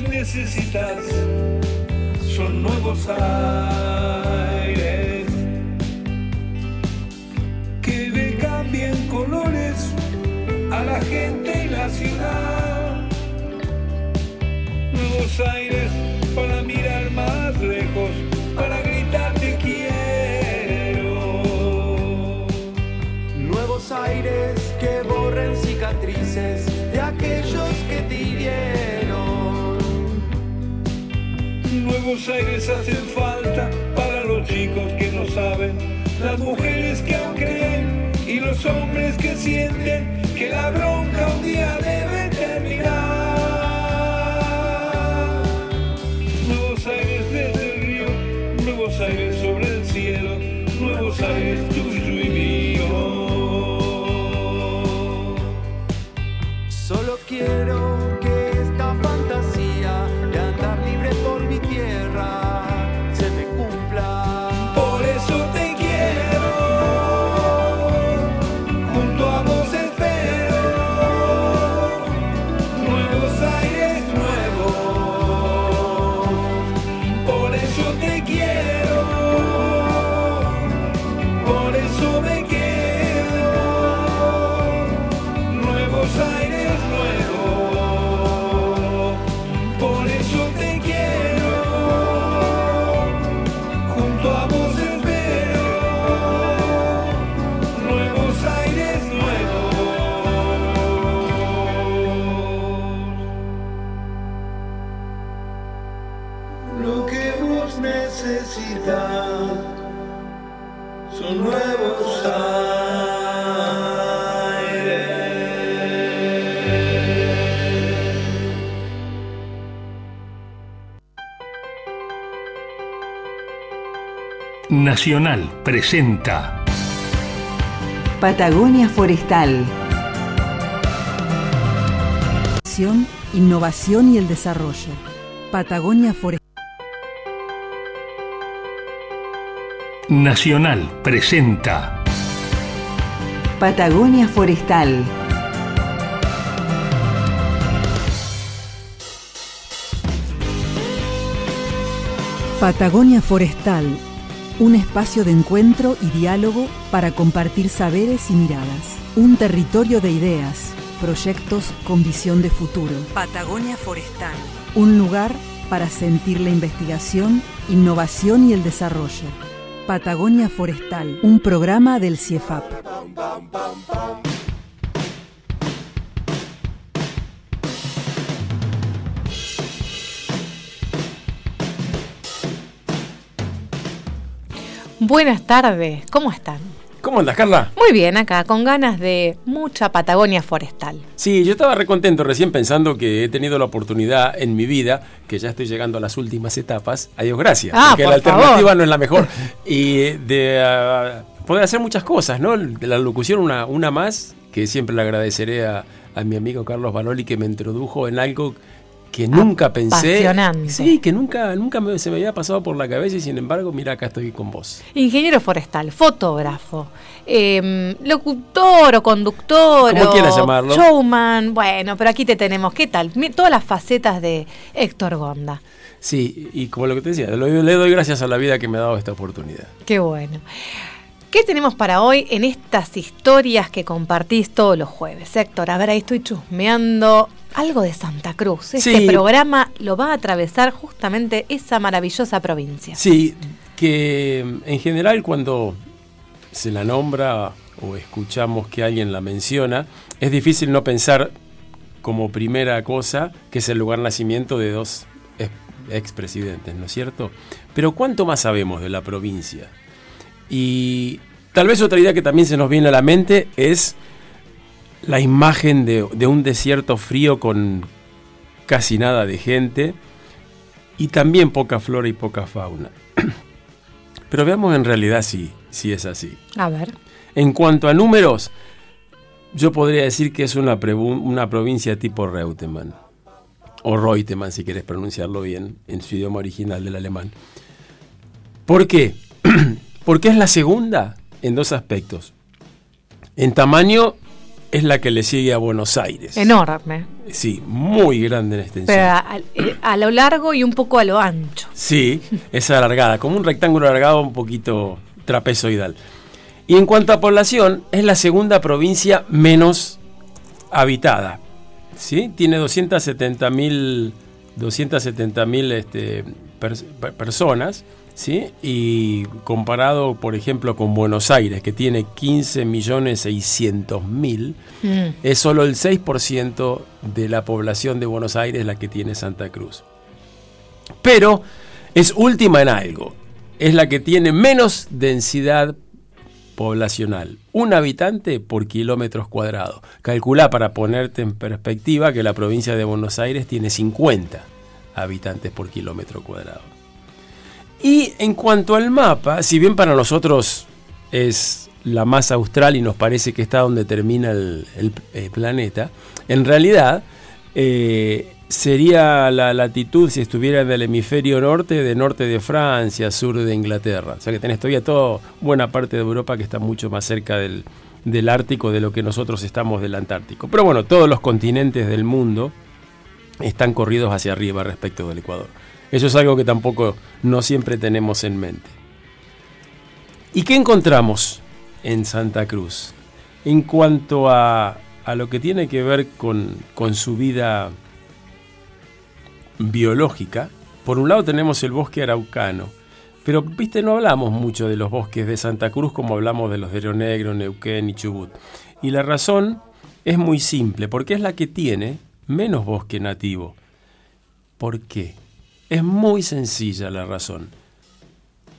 necesitas son nuevos aires que le cambien colores a la gente y la ciudad. Nuevos aires para mirar más lejos, para gritar te quiero. Nuevos aires que borren cicatrices Nuevos aires hacen falta para los chicos que no saben, las mujeres que aún creen y los hombres que sienten que la bronca un día debe Nacional presenta Patagonia Forestal. Innovación y el desarrollo. Patagonia Forestal. Nacional presenta Patagonia Forestal. Patagonia Forestal, un espacio de encuentro y diálogo para compartir saberes y miradas. Un territorio de ideas, proyectos con visión de futuro. Patagonia Forestal. Un lugar para sentir la investigación, innovación y el desarrollo. Patagonia Forestal, un programa del CIEFAP. Buenas tardes, ¿cómo están? ¿Cómo andas, Carla? Muy bien, acá, con ganas de mucha Patagonia forestal. Sí, yo estaba recontento recién pensando que he tenido la oportunidad en mi vida, que ya estoy llegando a las últimas etapas, adiós gracias, Ah, porque por la alternativa favor. no es la mejor, y de ah, poder hacer muchas cosas, ¿no? La locución una, una más, que siempre le agradeceré a, a mi amigo Carlos Banoli que me introdujo en algo que nunca pensé. Sí, que nunca, nunca me- se me había pasado por la cabeza y sin embargo, mira, acá estoy con vos. Ingeniero forestal, fotógrafo, em, locutor o conductor Como quieras llamarlo. showman. Bueno, pero aquí te tenemos. ¿Qué tal? Todas las facetas de Héctor Gonda. Sí, y como lo que te decía, le doy gracias a la vida que me ha dado esta oportunidad. Qué bueno. ¿Qué tenemos para hoy en estas historias que compartís todos los jueves? Héctor, a ver, ahí estoy chusmeando algo de Santa Cruz. Este Sí. programa lo va a atravesar justamente esa maravillosa provincia. Sí, que mm, en general cuando se la nombra o escuchamos que alguien la menciona, es difícil no pensar como primera cosa que es el lugar nacimiento de dos ex- expresidentes, ¿no es cierto? Pero ¿cuánto más sabemos de la provincia? Y tal vez otra idea que también se nos viene a la mente es la imagen de, de un desierto frío con casi nada de gente y también poca flora y poca fauna. Pero veamos en realidad si, si es así. A ver. En cuanto a números, yo podría decir que es una, una provincia tipo Reutemann. O Reutemann, si quieres pronunciarlo bien, en su idioma original del alemán. ¿Por qué? Porque es la segunda en dos aspectos. En tamaño es la que le sigue a Buenos Aires. Enorme. Sí, muy grande en extensión. Pero a, eh, a lo largo y un poco a lo ancho. Sí, es alargada, como un rectángulo alargado un poquito trapezoidal. Y en cuanto a población, es la segunda provincia menos habitada. ¿sí? Tiene 270.000 270.000 este, pers- per- personas, ¿sí? Y comparado, por ejemplo, con Buenos Aires, que tiene 15.600.000, Mm. es solo el 6% de la población de Buenos Aires la que tiene Santa Cruz. Pero es última en algo. Es la que tiene menos densidad poblacional. Un habitante por kilómetros cuadrados. Calcula para ponerte en perspectiva que la provincia de Buenos Aires tiene 50 habitantes por kilómetro cuadrado. Y en cuanto al mapa, si bien para nosotros es la más austral y nos parece que está donde termina el, el- el planeta, en realidad eh, sería la latitud si estuviera en el hemisferio norte, de norte de Francia, sur de Inglaterra. O sea que tenés todavía toda buena parte de Europa que está mucho más cerca del, del Ártico de lo que nosotros estamos del Antártico. Pero bueno, todos los continentes del mundo están corridos hacia arriba respecto del Ecuador. Eso es algo que tampoco no siempre tenemos en mente. ¿Y qué encontramos en Santa Cruz? En cuanto a, a lo que tiene que ver con, con su vida biológica, por un lado tenemos el bosque araucano, pero viste, no hablamos mucho de los bosques de Santa Cruz como hablamos de los de Río Negro, Neuquén y Chubut. Y la razón es muy simple, porque es la que tiene menos bosque nativo. ¿Por qué? Es muy sencilla la razón.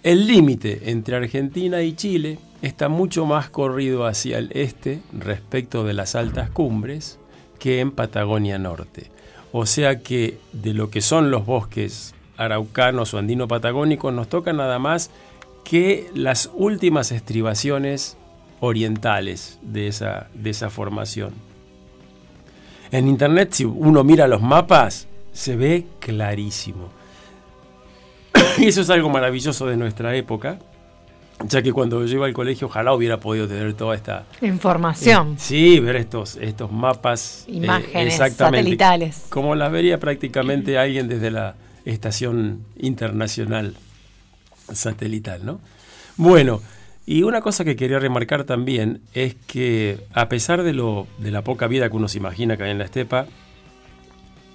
El límite entre Argentina y Chile está mucho más corrido hacia el este respecto de las altas cumbres que en Patagonia Norte. O sea que de lo que son los bosques araucanos o andino-patagónicos nos toca nada más que las últimas estribaciones orientales de esa, de esa formación. En internet, si uno mira los mapas, se ve clarísimo. y eso es algo maravilloso de nuestra época, ya que cuando yo iba al colegio, ojalá hubiera podido tener toda esta Información. eh, sí, ver estos, estos mapas. eh, Imágenes satelitales. Como las vería prácticamente alguien desde la estación internacional satelital, ¿no? Bueno, y una cosa que quería remarcar también es que a pesar de, lo, de la poca vida que uno se imagina que hay en la estepa,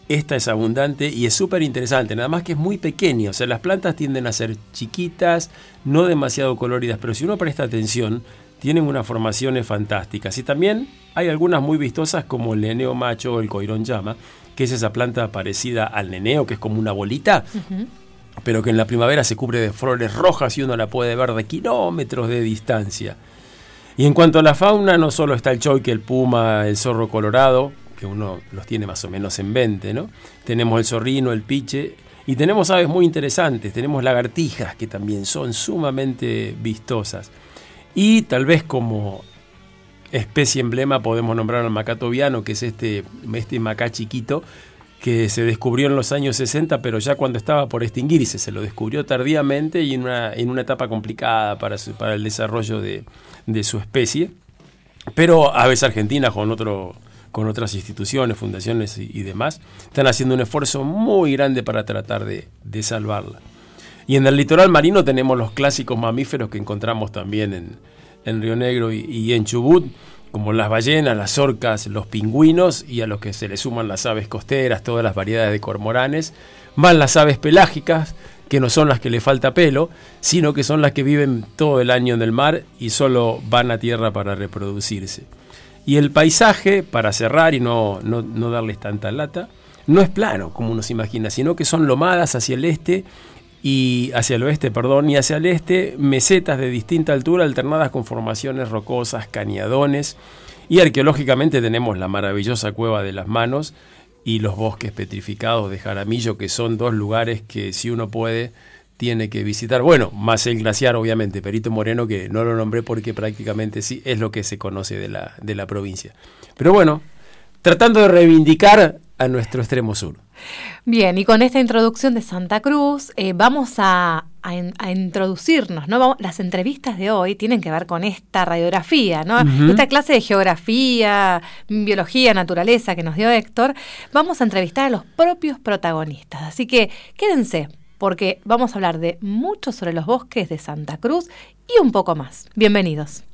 esta es abundante y es súper interesante, nada más que es muy pequeño, o sea, las plantas tienden a ser chiquitas, no demasiado coloridas, pero si uno presta atención, tienen unas formaciones fantásticas. Y también hay algunas muy vistosas como el neneo macho o el coirón llama, que es esa planta parecida al neneo, que es como una bolita, pero que en la primavera se cubre de flores rojas y uno la puede ver de kilómetros de distancia. Y en cuanto a la fauna, no solo está el choique, el puma, el zorro colorado, que uno los tiene más o menos en 20, ¿no? Tenemos el zorrino, el piche, y tenemos aves muy interesantes, tenemos lagartijas que también son sumamente vistosas. Y tal vez como especie emblema podemos nombrar al macato viano, que es este, este macá chiquito, que se descubrió en los años 60, pero ya cuando estaba por extinguirse, se lo descubrió tardíamente y en una, en una etapa complicada para, para el desarrollo de, de su especie. Pero Aves Argentinas con, otro, con otras instituciones, fundaciones y, demás, están haciendo un esfuerzo muy grande para tratar de, salvarla. Y en el litoral marino tenemos los clásicos mamíferos que encontramos también en, en Río Negro y, en Chubut, como las ballenas, las orcas, los pingüinos y a los que se le suman las aves costeras, todas las variedades de cormoranes, van las aves pelágicas, que no son las que le falta pelo, sino que son las que viven todo el año en el mar y solo van a tierra para reproducirse. Y el paisaje, para cerrar y no, no, no darles tanta lata, no es plano, como uno se imagina, sino que son lomadas hacia el este y hacia el oeste, perdón, y hacia el este mesetas de distinta altura alternadas con formaciones rocosas, cañadones, y arqueológicamente tenemos la maravillosa cueva de las manos y los bosques petrificados de Jaramillo, que son dos lugares que si uno puede tiene que visitar. Bueno, más el glaciar, obviamente, Perito Moreno, que no lo nombré porque prácticamente sí es lo que se conoce de la, de la provincia. Pero bueno, tratando de reivindicar a nuestro extremo sur. Bien, y con esta introducción de Santa Cruz, eh, vamos a a, in- a introducirnos, ¿no? Vamos- las entrevistas de hoy tienen que ver con esta radiografía, ¿no? Esta clase de geografía, biología, naturaleza que nos dio Héctor, vamos a entrevistar a los propios protagonistas. Así que quédense, porque vamos a hablar de mucho sobre los bosques de Santa Cruz y un poco más. Bienvenidos.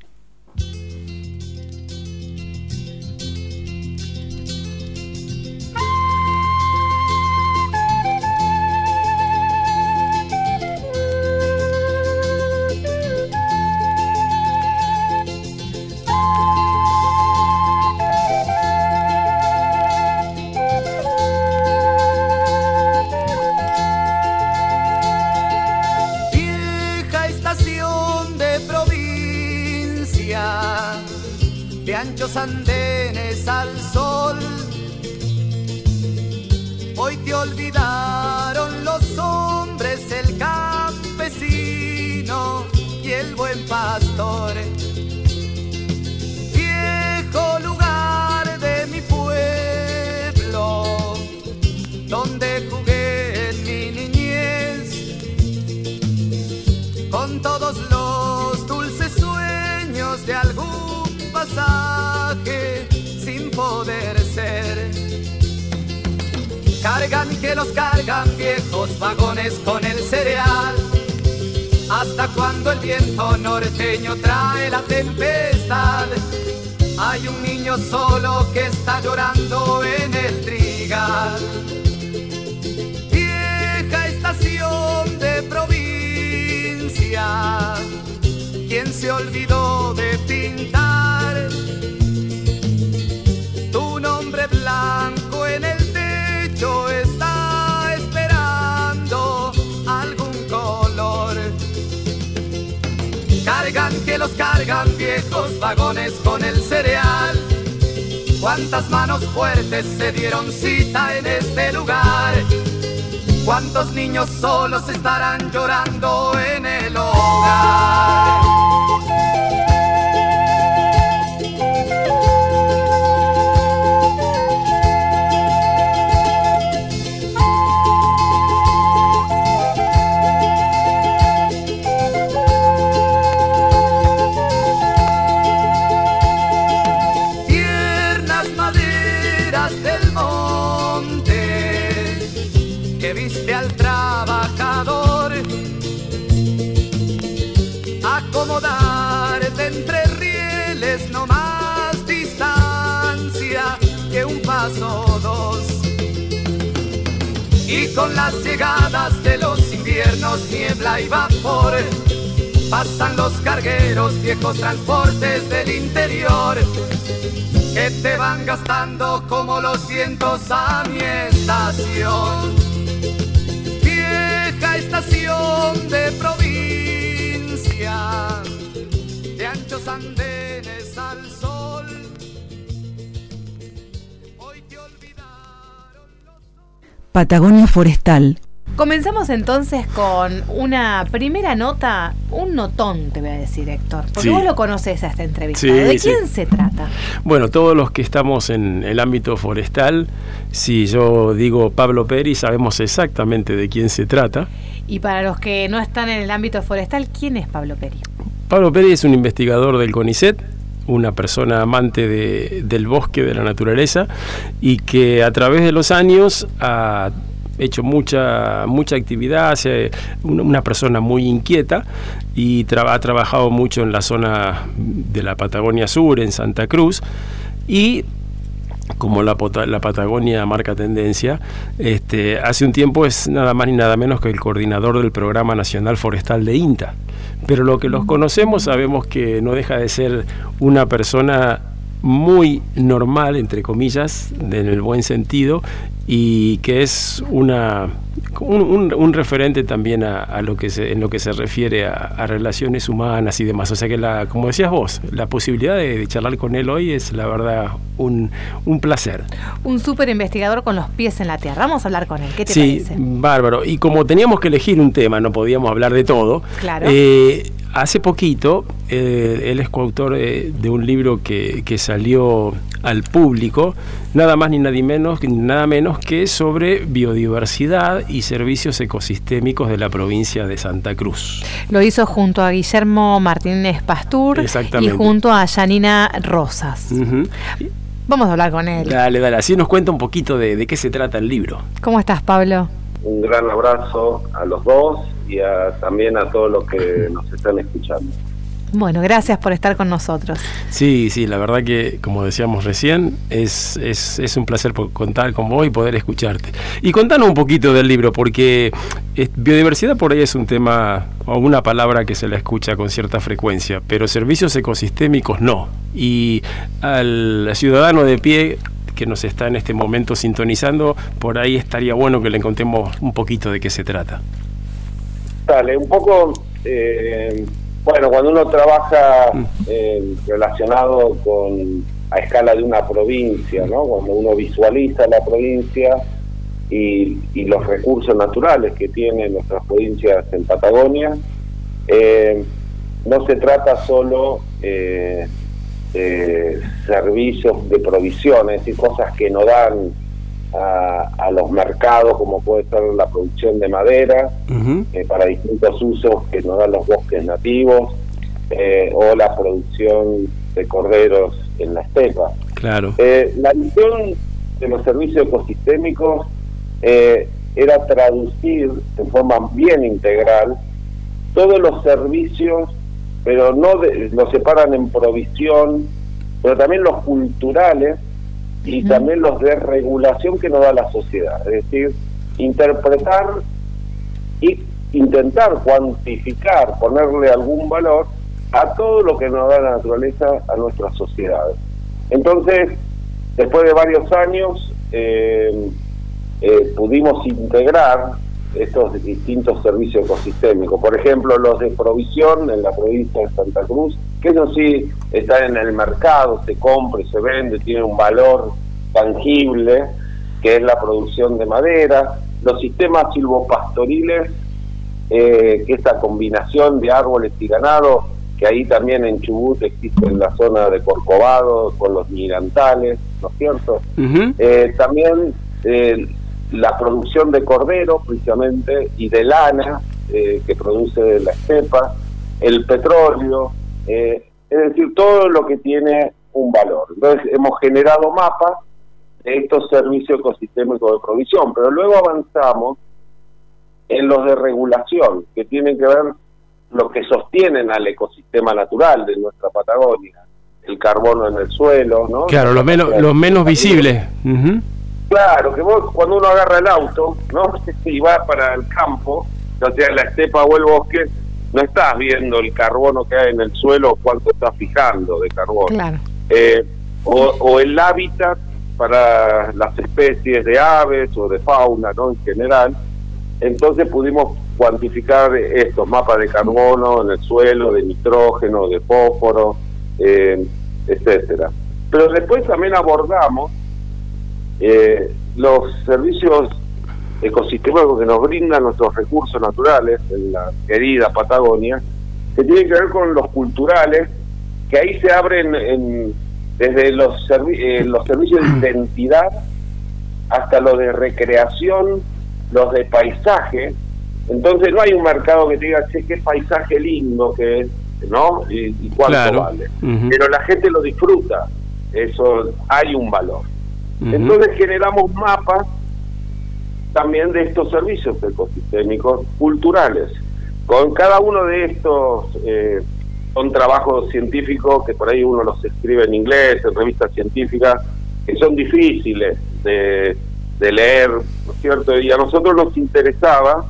¿Cuántos niños solos estarán llorando en el hogar? Con las llegadas de los inviernos niebla y vapor pasan los cargueros viejos transportes del interior que te van gastando como los vientos a mi estación. Vieja estación de provincia, de anchos andenes al Patagonia Forestal. Comenzamos entonces con una primera nota, un notón, te voy a decir, Héctor, porque Sí. vos lo conoces a entrevistado. Sí, ¿De sí. quién se trata? Bueno, todos los que estamos en el ámbito forestal, si yo digo Pablo Peri, sabemos exactamente de quién se trata. Y para los que no están en el ámbito forestal, ¿quién es Pablo Peri? Pablo Peri es un investigador del CONICET, una persona amante de- del bosque, de la naturaleza, y que a través de los años ha hecho mucha, mucha actividad, una, persona muy inquieta y ha trabajado mucho en la zona de la Patagonia Sur, en Santa Cruz, y como la, la Patagonia marca tendencia, este, hace un tiempo es nada más ni nada menos que el coordinador del Programa Nacional Forestal de INTA. Pero lo que los conocemos sabemos que no deja de ser una persona muy normal, entre comillas, en el buen sentido, y que es una un, un- un referente también a, a lo que se, en lo que se refiere a, a relaciones humanas y demás. O sea que, la, como decías vos, la posibilidad de, de charlar con él hoy es la verdad un, un placer. Un súper investigador con los pies en la tierra. Vamos a hablar con él. ¿Qué te Sí, parece? bárbaro. Y como teníamos que elegir un tema, no podíamos hablar de todo. Claro. eh, hace poquito, eh, él es coautor eh, de un libro que, que, salió al público, nada más ni nada menos, nada menos que sobre biodiversidad y servicios ecosistémicos de la provincia de Santa Cruz. Lo hizo junto a Guillermo Martínez Pastur y junto a Janina Rosas. Vamos a hablar con él. Dale, dale, así nos cuenta un poquito de, de qué se trata el libro. ¿Cómo estás, Pablo? Un gran abrazo a los dos y también a todos los que nos están escuchando. Bueno, gracias por estar con nosotros. Sí, sí, la verdad que, como decíamos recién, es, es, es un placer contar con vos y poder escucharte. Y contanos un poquito del libro, porque biodiversidad por ahí es un tema o una palabra que se la escucha con cierta frecuencia, pero servicios ecosistémicos no. Y al ciudadano de pie que nos está en este momento sintonizando, por ahí estaría bueno que le contemos un poquito de qué se trata. Dale, un poco, eh, bueno, cuando uno trabaja mm. eh, relacionado con a escala de una provincia, ¿no? Cuando uno visualiza la provincia y, los recursos naturales que tienen nuestras provincias en Patagonia, eh, no se trata solo de servicios de provisiones y cosas que no dan a, los mercados, como puede ser la producción de madera, eh, para distintos usos que nos dan los bosques nativos, eh, o la producción de corderos en la estepa. Claro. Eh, la misión de los servicios ecosistémicos era traducir de forma bien integral todos los servicios, pero no los separan en provisión, pero también los culturales y también los de regulación que nos da la sociedad, es decir, interpretar y intentar cuantificar, ponerle algún valor a todo lo que nos da la naturaleza a nuestras sociedades. Entonces, después de varios años, eh, eh, pudimos integrar estos distintos servicios ecosistémicos. Por ejemplo, los de provisión en la provincia de Santa Cruz, que eso sí está en el mercado, se compra y se vende, tiene un valor tangible, que es la producción de madera, los sistemas silvopastoriles, eh, que esta combinación de árboles y ganado, que ahí también en Chubut existe en la zona de Corcovado, con los mirantales, ¿no es cierto? Eh, también eh, la producción de cordero, precisamente, y de lana, eh, que produce la estepa, el petróleo, es decir, todo lo que tiene un valor. Entonces, hemos generado mapas de estos servicios ecosistémicos de provisión, pero luego avanzamos en los de regulación, que tienen que ver lo que sostienen al ecosistema natural de nuestra Patagonia, el carbono en el suelo, ¿no? Claro, los menos, los menos visibles. Claro, que vos cuando uno agarra el auto, ¿no? Y va para el campo, o sea, la estepa o el bosque, no estás viendo el carbono que hay en el suelo, cuánto estás fijando de carbono. Claro. Eh, o, o el hábitat para las especies de aves o de fauna, ¿no? En general. Entonces pudimos cuantificar estos mapas de carbono en el suelo, de nitrógeno, de fósforo, eh, etcétera. Pero después también abordamos eh, los servicios ecosistémicos que nos brindan nuestros recursos naturales en la querida Patagonia, que tienen que ver con los culturales, que ahí se abren en, desde los, eh, los servicios de identidad hasta los de recreación, los de paisaje. Entonces no hay un mercado que te diga, che, qué paisaje lindo que es, ¿no? Y, cuánto vale. Pero la gente lo disfruta, eso hay un valor. Entonces generamos mapas también de estos servicios ecosistémicos culturales. Con cada uno de estos eh, son trabajos científicos que por ahí uno los escribe en inglés, en revistas científicas, que son difíciles de, leer, ¿no es cierto? Y a nosotros nos interesaba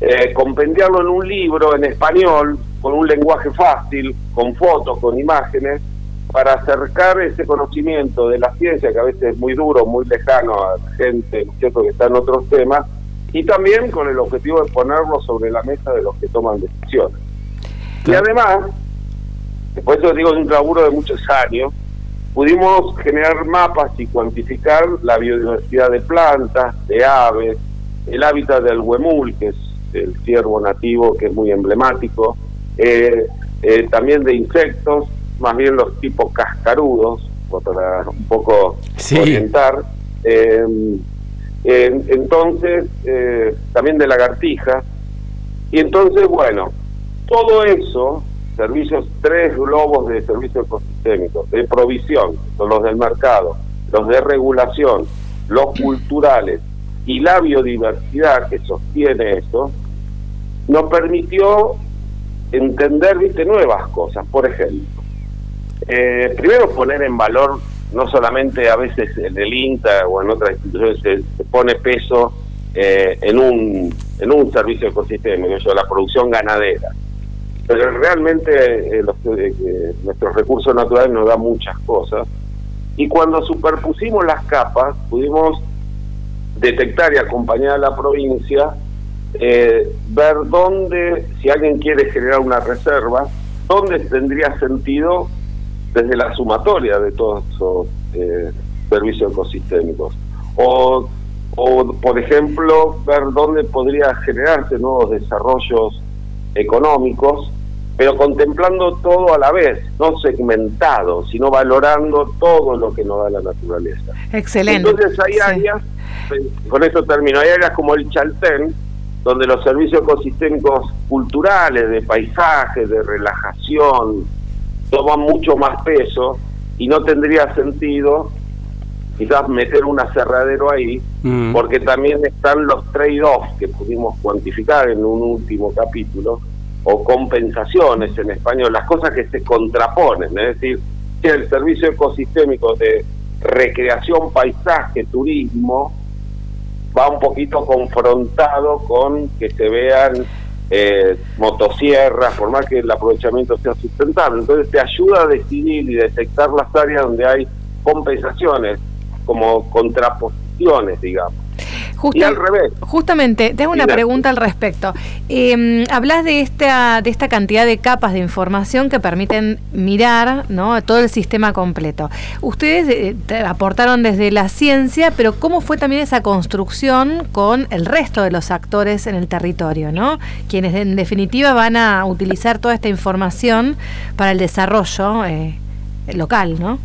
eh, compendiarlo en un libro en español, con un lenguaje fácil, con fotos, con imágenes, para acercar ese conocimiento de la ciencia, que a veces es muy duro, muy lejano a la gente, ¿no es cierto?, que está en otros temas, y también con el objetivo de ponerlo sobre la mesa de los que toman decisiones. Y además, después eso digo, de un laburo de muchos años, pudimos generar mapas y cuantificar la biodiversidad de plantas, de aves, el hábitat del huemul, que es el ciervo nativo que es muy emblemático, eh, eh, también de insectos, más bien los tipos cascarudos, para un poco orientar. entonces, también de lagartijas. Y entonces, bueno, todo eso, servicios, tres globos de servicios ecosistémicos, de provisión, son los del mercado, los de regulación, los culturales y la biodiversidad que sostiene eso, nos permitió entender, viste, nuevas cosas. Por ejemplo, eh, primero poner en valor, no solamente a veces en el INTA o en otras instituciones se, pone peso eh, en, un, en un servicio ecosistémico, la producción ganadera. Pero realmente eh, nuestros recursos naturales nos dan muchas cosas. Y cuando superpusimos las capas, pudimos detectar y acompañar a la provincia eh, ver dónde, si alguien quiere generar una reserva, dónde tendría sentido desde la sumatoria de todos esos eh, servicios ecosistémicos. O, o, por ejemplo, ver dónde podría generarse nuevos desarrollos económicos, pero contemplando todo a la vez, no segmentado, sino valorando todo lo que nos da la naturaleza. Excelente. Entonces hay áreas, con esto termino, hay áreas como el Chaltén, donde los servicios ecosistémicos culturales, de paisaje, de relajación, toman mucho más peso y no tendría sentido quizás meter un aserradero ahí, mm. porque también están los trade-offs que pudimos cuantificar en un último capítulo, o compensaciones en español, las cosas que se contraponen, es decir, que el servicio ecosistémico de recreación, paisaje, turismo, va un poquito confrontado con que se vean eh, motosierras, por más que el aprovechamiento sea sustentable. Entonces te ayuda a decidir y detectar las áreas donde hay compensaciones, como contraposiciones, digamos y al revés. Justamente, te hago una pregunta al respecto. Eh, hablas de esta, de esta cantidad de capas de información que permiten mirar ¿no? todo el sistema completo. Ustedes eh, aportaron desde la ciencia, pero ¿cómo fue también esa construcción con el resto de los actores en el territorio? ¿no? Quienes en definitiva van a utilizar toda esta información para el desarrollo eh, local, ¿no?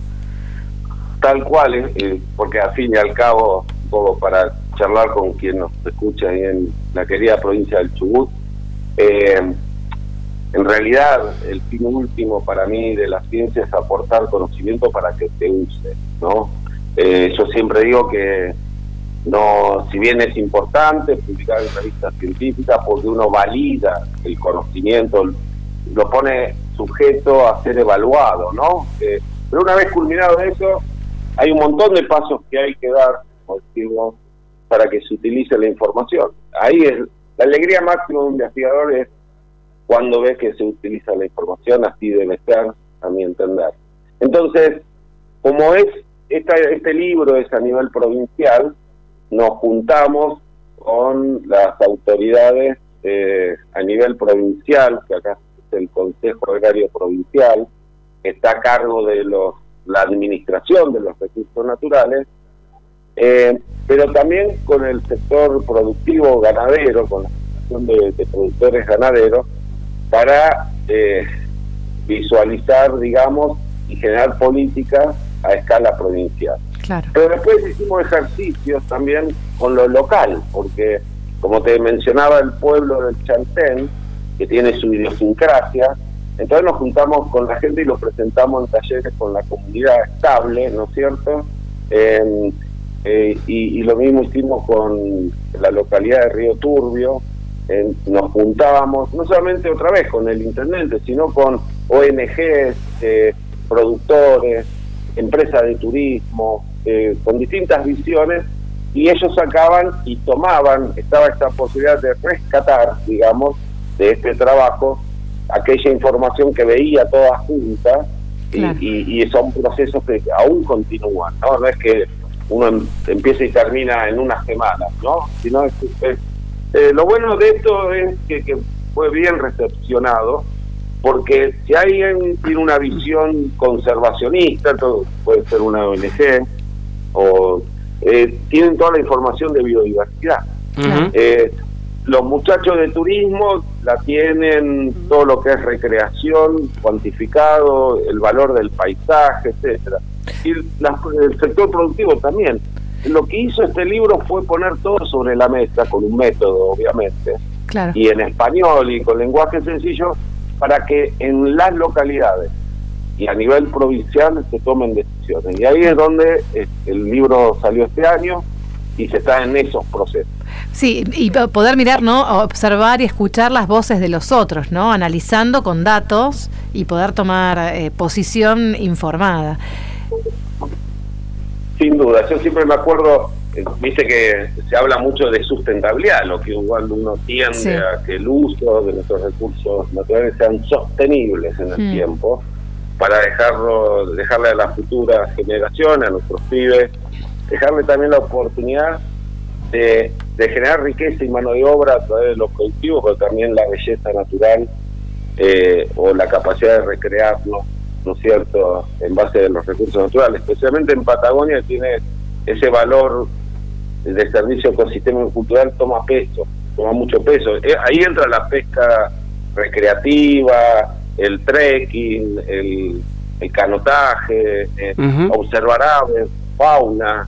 Tal cual, eh, porque al fin y al cabo, poco para charlar con quien nos escucha ahí en la querida provincia del Chubut. Eh, en realidad, el fin último para mí de la ciencia es aportar conocimiento para que se use, ¿no? Eh, yo siempre digo que no, si bien es importante publicar en revistas científicas, porque uno valida el conocimiento, lo pone sujeto a ser evaluado, ¿no? Eh, pero una vez culminado eso, hay un montón de pasos que hay que dar, como decimos, para que se utilice la información. Ahí es la alegría máxima de un investigador es cuando ve que se utiliza la información, así debe ser, a mi entender. Entonces, como es esta, este libro es a nivel provincial, nos juntamos con las autoridades eh, a nivel provincial, que acá es el Consejo Agrario Provincial, que está a cargo de los, la administración de los recursos naturales, eh, pero también con el sector productivo ganadero, con la Asociación de, Productores Ganaderos, para eh, visualizar, digamos, y generar políticas a escala provincial. Pero después hicimos ejercicios también con lo local, porque como te mencionaba el pueblo del Chantén, que tiene su idiosincrasia, entonces nos juntamos con la gente y lo presentamos en talleres con la comunidad estable, ¿no es cierto? Eh, y, lo mismo hicimos con la localidad de Río Turbio. nos juntábamos, no solamente otra vez con el intendente, sino con ONGs, eh, productores, empresas de turismo, eh, con distintas visiones, y ellos sacaban y tomaban, estaba esta posibilidad de rescatar, digamos, de este trabajo, aquella información que veía toda junta, y, y, son procesos que aún continúan, ¿no? No es que uno em, empieza y termina en unas semanas, ¿no? Sino es, eh, lo bueno de esto es que, fue bien recepcionado, porque si alguien tiene una visión conservacionista, todo puede ser una ONG, o eh, tienen toda la información de biodiversidad. Eh, los muchachos de turismo la tienen todo lo que es recreación, cuantificado, el valor del paisaje, etcétera. Y el sector productivo también. Lo que hizo este libro fue poner todo sobre la mesa, con un método, obviamente, y en español y con lenguaje sencillo, para que en las localidades y a nivel provincial se tomen decisiones. Y ahí es donde eh, el libro salió este año y se está en esos procesos. Sí, y poder mirar, ¿no? Observar y escuchar las voces de los otros, ¿no? Analizando con datos y poder tomar eh, posición informada. Sin duda, yo siempre me acuerdo, eh, viste que se habla mucho de sustentabilidad, lo que igual uno tiende a que el uso de nuestros recursos naturales sean sostenibles en el mm. tiempo para dejarlo, dejarle a las futuras generaciones, a nuestros pibes, dejarle también la oportunidad de, generar riqueza y mano de obra a través de los cultivos, pero también la belleza natural eh, o la capacidad de recrearnos, ¿no es cierto?, en base a los recursos naturales. Especialmente en Patagonia tiene ese valor de servicio ecosistémico cultural, toma peso, toma mucho peso. Eh, ahí entra la pesca recreativa, el trekking, el, canotaje, eh, observar aves, fauna.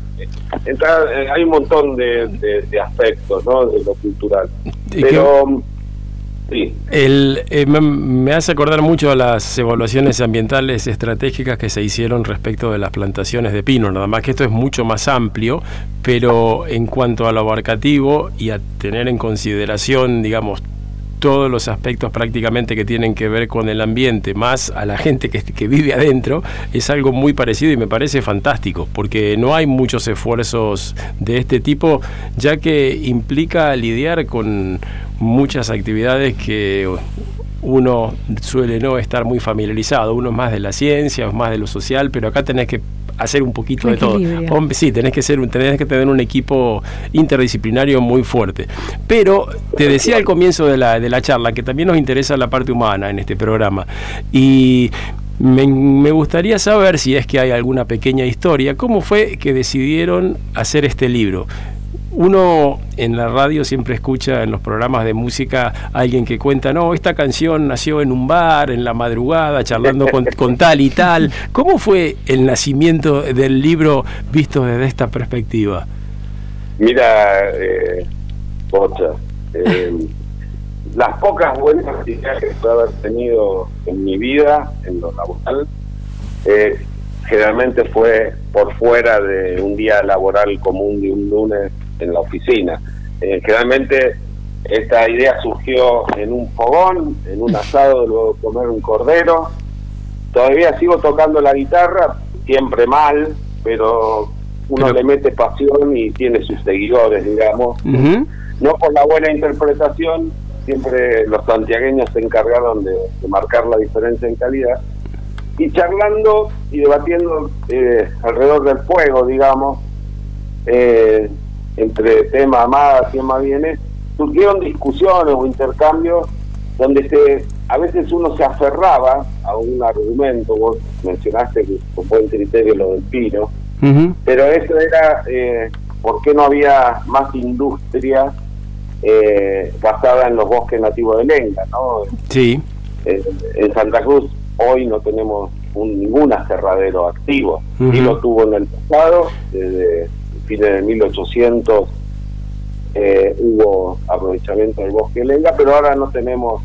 Eh, hay un montón de, aspectos ¿no? de lo cultural. Pero. El, eh, me, hace acordar mucho a las evaluaciones ambientales estratégicas que se hicieron respecto de las plantaciones de pino, nada más que esto es mucho más amplio, pero en cuanto a lo abarcativo y a tener en consideración, digamos, todos los aspectos prácticamente que tienen que ver con el ambiente, más a la gente que, vive adentro, es algo muy parecido y me parece fantástico, porque no hay muchos esfuerzos de este tipo, ya que implica lidiar con muchas actividades que uno suele no estar muy familiarizado, uno es más de la ciencia, es más de lo social, pero acá tenés que hacer un poquito de todo. sí, tenés que ser tenés que tener un equipo interdisciplinario muy fuerte. Pero te decía al comienzo de la, de la charla que también nos interesa la parte humana en este programa. Y me, me, gustaría saber si es que hay alguna pequeña historia. ¿Cómo fue que decidieron hacer este libro? Uno en la radio siempre escucha en los programas de música a alguien que cuenta, no, esta canción nació en un bar, en la madrugada, charlando con, tal y tal. ¿Cómo fue el nacimiento del libro visto desde esta perspectiva? Mira, eh, eh las pocas buenas ideas que puedo haber tenido en mi vida, en lo laboral, eh, generalmente fue por fuera de un día laboral común de un lunes en la oficina. Eh, generalmente esta idea surgió en un fogón, en un asado, luego comer un cordero. Todavía sigo tocando la guitarra, siempre mal, pero uno le mete pasión y tiene sus seguidores, digamos. No por la buena interpretación, siempre los santiagueños se encargaron de, marcar la diferencia en calidad. Y charlando y debatiendo eh, alrededor del fuego, digamos, eh, entre tema amada, tema viene, surgieron discusiones o intercambios donde se a veces uno se aferraba a un argumento, vos mencionaste que con buen criterio lo del pino, pero eso era eh, por qué no había más industria eh, basada en los bosques nativos de Lenga, ¿no? Sí. en Santa Cruz hoy no tenemos ningún aserradero activo, y lo tuvo en el pasado, desde fines de 1800 eh, hubo aprovechamiento del bosque lenga, pero ahora no tenemos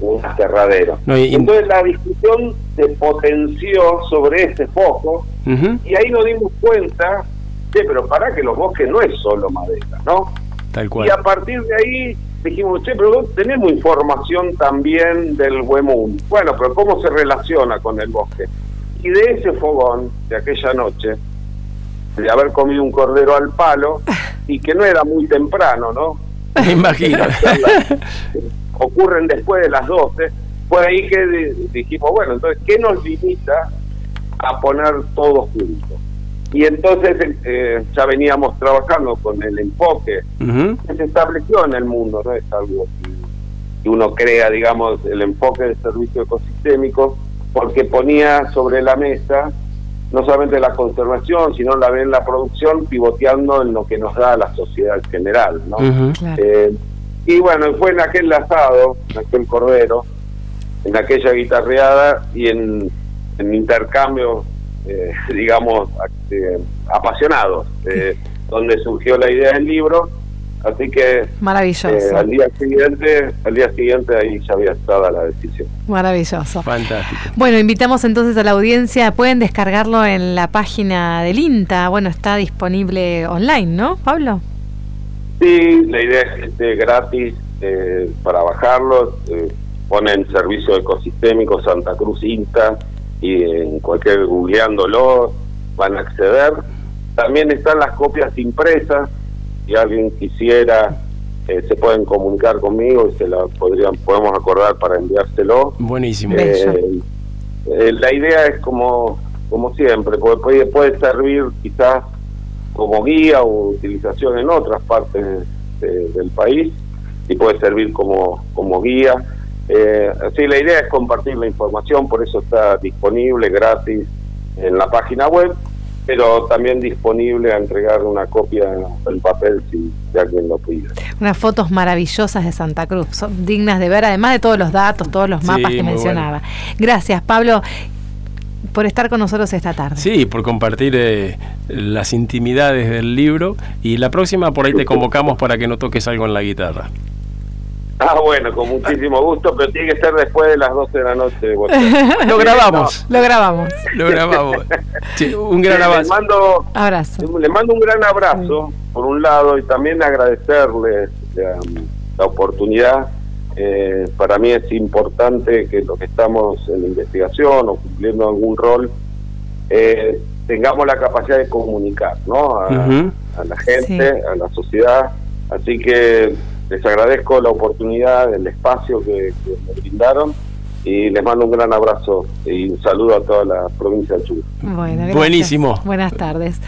un aterradero. Entonces la discusión se potenció sobre ese foco y ahí nos dimos cuenta, de, pero para que los bosques no es solo madera, ¿no? Tal cual. Y a partir de ahí dijimos, che, pero tenemos información también del huemún. Bueno, pero ¿cómo se relaciona con el bosque? Y de ese fogón, de aquella noche, de haber comido un cordero al palo y que no era muy temprano, ¿no? Me imagino. Ocurren después de las 12. Fue ahí que dijimos, bueno, entonces, ¿qué nos limita a poner todo junto? Y entonces eh, ya veníamos trabajando con el enfoque que se estableció en el mundo, no es algo que uno crea, digamos, el enfoque del servicio ecosistémico, porque ponía sobre la mesa no solamente la conservación, sino la en la producción, pivoteando en lo que nos da la sociedad en general. ¿no? Eh, Y bueno, fue en aquel asado, en aquel cordero, en aquella guitarreada y en, en intercambios, eh, digamos, eh, apasionados, eh, donde surgió la idea del libro. Así que Maravilloso. eh, al día siguiente, al día siguiente ahí ya había estado la decisión. Maravilloso. Fantástico. Bueno, invitamos entonces a la audiencia, pueden descargarlo en la página del INTA, bueno, está disponible online, ¿no, Pablo? Sí, la idea es que esté gratis eh, para bajarlo. Eh, ponen servicio ecosistémico Santa Cruz INTA y en cualquier googleándolo van a acceder. También están las copias impresas. Si alguien quisiera, eh, se pueden comunicar conmigo y se la podrían, podemos acordar para enviárselo. Buenísimo. Eh, eh, la idea es como, como siempre, puede, puede, puede servir quizás como guía o utilización en otras partes de- del país y puede servir como, como guía. Eh, así la idea es compartir la información, por eso está disponible gratis en la página web, pero también disponible a entregar una copia en papel si, si alguien lo pide. Unas fotos maravillosas de Santa Cruz, son dignas de ver, además de todos los datos, todos los Sí, mapas que mencionaba. Gracias, Pablo, por estar con nosotros esta tarde. Sí, por compartir eh, las intimidades del libro y la próxima por ahí te convocamos para que no toques algo en la guitarra. Ah, bueno, con muchísimo gusto, pero tiene que ser después de las 12 de la noche. Lo grabamos, Lo grabamos. lo grabamos. Sí, un gran Le avance. mando, Abrazo. Le mando un gran abrazo, por un lado, y también agradecerle la, la oportunidad. Eh, para mí es importante que los que estamos en investigación o cumpliendo algún rol eh, tengamos la capacidad de comunicar ¿no? a, a la gente, Sí. a la sociedad. Así que les agradezco la oportunidad, el espacio que, que me brindaron y les mando un gran abrazo y un saludo a toda la provincia del Chubut. Bueno. Buenísimo. Buenas tardes.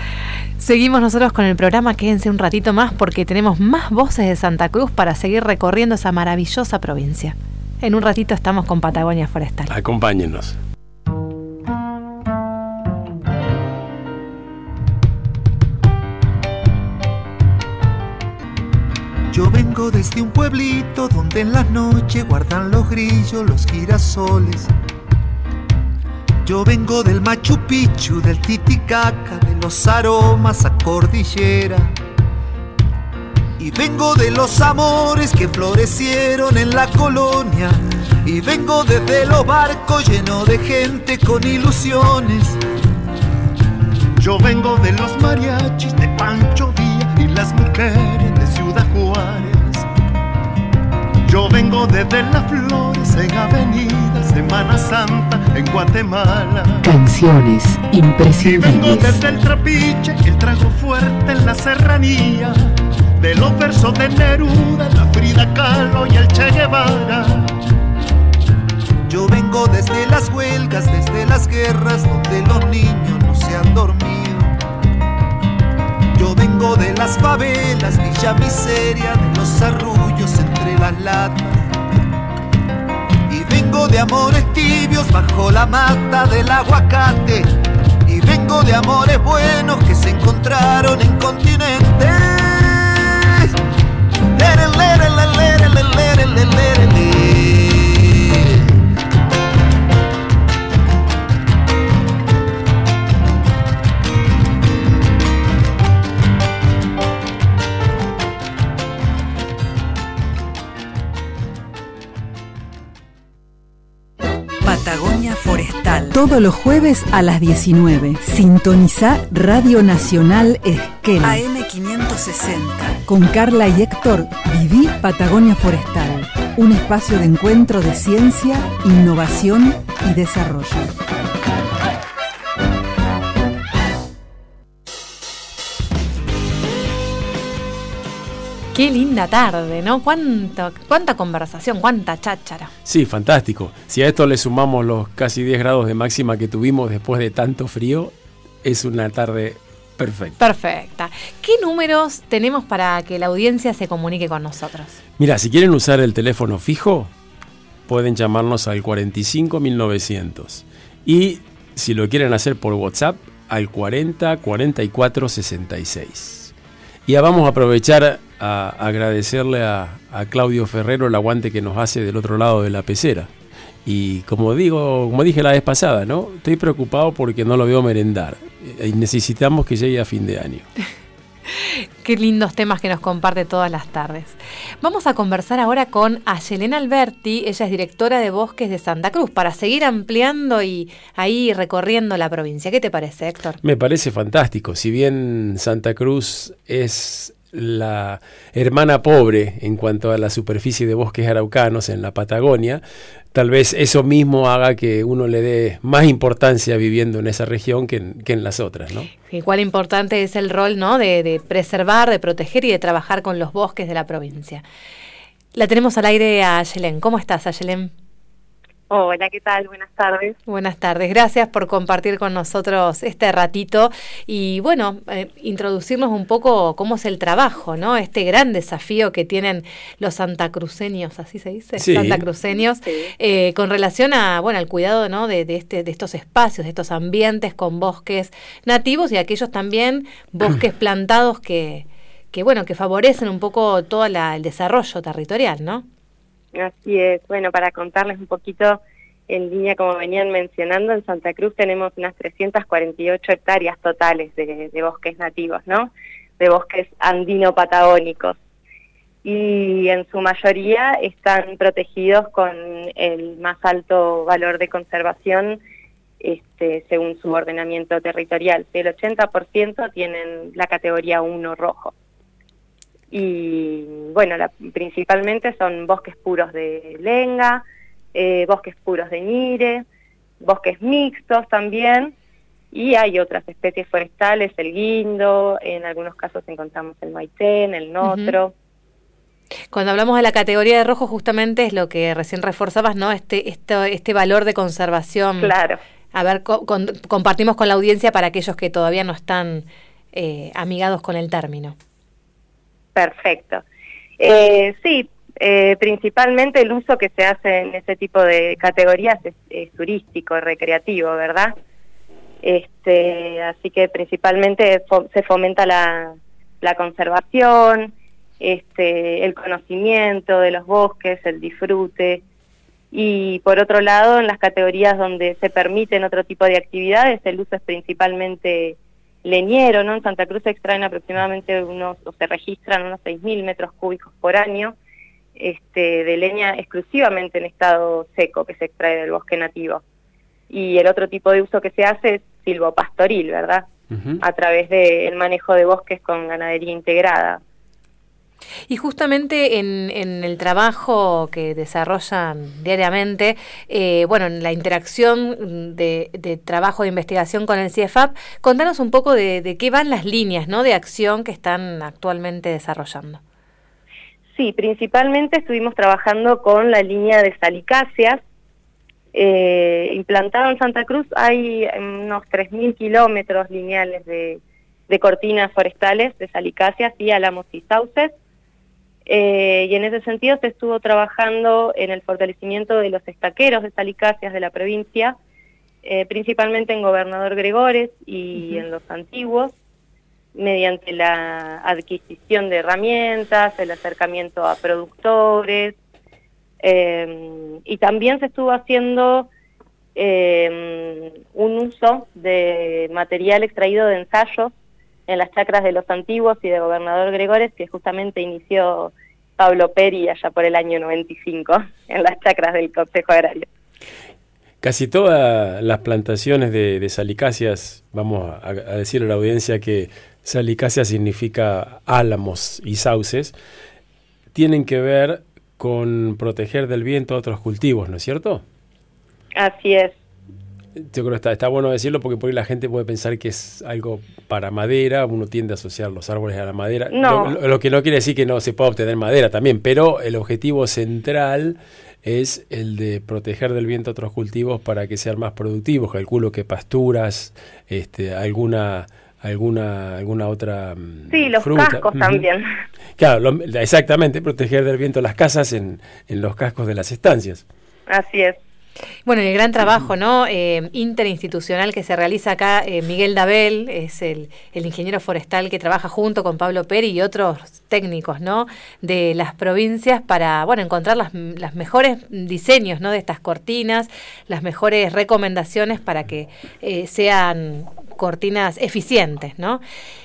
Seguimos nosotros con el programa, quédense un ratito más porque tenemos más voces de Santa Cruz para seguir recorriendo esa maravillosa provincia. En un ratito estamos con Patagonia Forestal. Acompáñennos. Yo vengo desde un pueblito donde en las noches guardan los grillos, los girasoles. Yo vengo del Machu Picchu, del Titicaca, de los aromas a cordillera. Y vengo de los amores que florecieron en la colonia. Y vengo desde los barcos llenos de gente con ilusiones. Yo vengo de los mariachis de Pancho Villa y las mujeres Ciudad Juárez. Yo vengo desde las flores en Avenida Semana Santa en Guatemala. Canciones Y vengo imprescindibles. desde el trapiche, el trago fuerte en la serranía. De los versos de Neruda, la Frida Kahlo y el Che Guevara. Yo vengo desde las huelgas, desde las guerras donde los niños no se han dormido. Vengo de las favelas, Villa Miseria, de los arrullos entre las latas. Y vengo de amores tibios bajo la mata del aguacate. Y vengo de amores buenos que se encontraron en continentes. Todos los jueves a las 19. Sintoniza Radio Nacional Esquel. AM560. Con Carla y Héctor, viví Patagonia Forestal. Un espacio de encuentro de ciencia, innovación y desarrollo. Qué linda tarde, ¿no? Cuánto, cuánta conversación, cuánta cháchara. Sí, fantástico. Si a esto le sumamos los casi 10 grados de máxima que tuvimos después de tanto frío, es una tarde perfecta. Perfecta. ¿Qué números tenemos para que la audiencia se comunique con nosotros? Mira, si quieren usar el teléfono fijo, pueden llamarnos al 45900. Y si lo quieren hacer por WhatsApp, al 40 44 66. Y vamos a aprovechar a agradecerle a, a Claudio Ferrero el aguante que nos hace del otro lado de la pecera. Y como digo, como dije la vez pasada, ¿no? Estoy preocupado porque no lo veo merendar. Y necesitamos que llegue a fin de año. Qué lindos temas que nos comparte todas las tardes. Vamos a conversar ahora con Ayelena Alberti, ella es directora de Bosques de Santa Cruz, para seguir ampliando y ahí recorriendo la provincia. ¿Qué te parece, Héctor? Me parece fantástico. Si bien Santa Cruz es la hermana pobre en cuanto a la superficie de bosques araucanos en la Patagonia, tal vez eso mismo haga que uno le dé más importancia viviendo en esa región que en, que en las otras, ¿no? Y cuál importante es el rol, ¿no? De, de, preservar, de proteger y de trabajar con los bosques de la provincia. La tenemos al aire a Ayelen. ¿Cómo estás, Ayelen? Hola, ¿qué tal? Buenas tardes. Buenas tardes. Gracias por compartir con nosotros este ratito y, bueno, eh, introducirnos un poco cómo es el trabajo, ¿no? Este gran desafío que tienen los santacruceños, así se dice, sí. santacruceños, sí. eh, con relación a, bueno, al cuidado, ¿no? De, de, este, de estos espacios, de estos ambientes con bosques nativos y aquellos también bosques plantados que, que, bueno, que favorecen un poco todo la, el desarrollo territorial, ¿no? Así es. Bueno, para contarles un poquito en línea, como venían mencionando, en Santa Cruz tenemos unas 348 hectáreas totales de, de bosques nativos, ¿no? De bosques andino-patagónicos. Y en su mayoría están protegidos con el más alto valor de conservación este, según su ordenamiento territorial. El 80% tienen la categoría 1 rojo y bueno, la, principalmente son bosques puros de lenga, eh, bosques puros de ñire, bosques mixtos también, y hay otras especies forestales, el guindo, en algunos casos encontramos el maitén, el notro. Uh -huh. Cuando hablamos de la categoría de rojo, justamente es lo que recién reforzabas, ¿no? Este, este, este valor de conservación. Claro. A ver, co con, compartimos con la audiencia para aquellos que todavía no están eh, amigados con el término. Perfecto. Eh, sí, eh, principalmente el uso que se hace en ese tipo de categorías es, es, turístico, recreativo, ¿verdad? Este, así que principalmente se fomenta la, la conservación, este, el conocimiento de los bosques, el disfrute. Y por otro lado, en las categorías donde se permiten otro tipo de actividades, el uso es principalmente leñero, ¿no? En Santa Cruz se extraen aproximadamente unos, o se registran unos 6.000 metros cúbicos por año este, de leña exclusivamente en estado seco que se extrae del bosque nativo. Y el otro tipo de uso que se hace es silvopastoril, ¿verdad? Uh -huh. A través del manejo de bosques con ganadería integrada. Y justamente en, en, el trabajo que desarrollan diariamente, eh, bueno, en la interacción de, de, trabajo de investigación con el CIEFAP, contanos un poco de, de, qué van las líneas ¿no? de acción que están actualmente desarrollando. Sí, principalmente estuvimos trabajando con la línea de salicáceas. Eh, implantado en Santa Cruz hay unos 3.000 kilómetros lineales de, de cortinas forestales de salicáceas y álamos y sauces eh, y en ese sentido se estuvo trabajando en el fortalecimiento de los estaqueros de salicáceas de la provincia, eh, principalmente en Gobernador Gregores y uh -huh. en los antiguos, mediante la adquisición de herramientas, el acercamiento a productores, eh, y también se estuvo haciendo un uso de material extraído de ensayos en las chacras de los antiguos y de Gobernador Gregores, que justamente inició Pablo Peri allá por el año 95, en las chacras del Consejo Agrario. Casi todas las plantaciones de, de salicáceas, vamos a, a, decirle a la audiencia que salicácea significa álamos y sauces, tienen que ver con proteger del viento otros cultivos, ¿no es cierto? Así es. Yo creo que está, está bueno decirlo porque por ahí la gente puede pensar que es algo para madera, uno tiende a asociar los árboles a la madera, no. lo, lo, que no quiere decir que no se pueda obtener madera también, pero el objetivo central es el de proteger del viento otros cultivos para que sean más productivos, calculo que pasturas, este, alguna alguna alguna otra mm, sí los fruta. cascos también. Claro lo, exactamente proteger del viento las casas en, en los cascos de las estancias. Así es Bueno, el gran trabajo ¿no? Eh, interinstitucional que se realiza acá, eh, Miguel Dabel es el, el, ingeniero forestal que trabaja junto con Pablo Peri y otros técnicos ¿no? de las provincias para bueno, encontrar las, las mejores diseños ¿no? de estas cortinas, las mejores recomendaciones para que eh, sean cortinas eficientes. ¿no?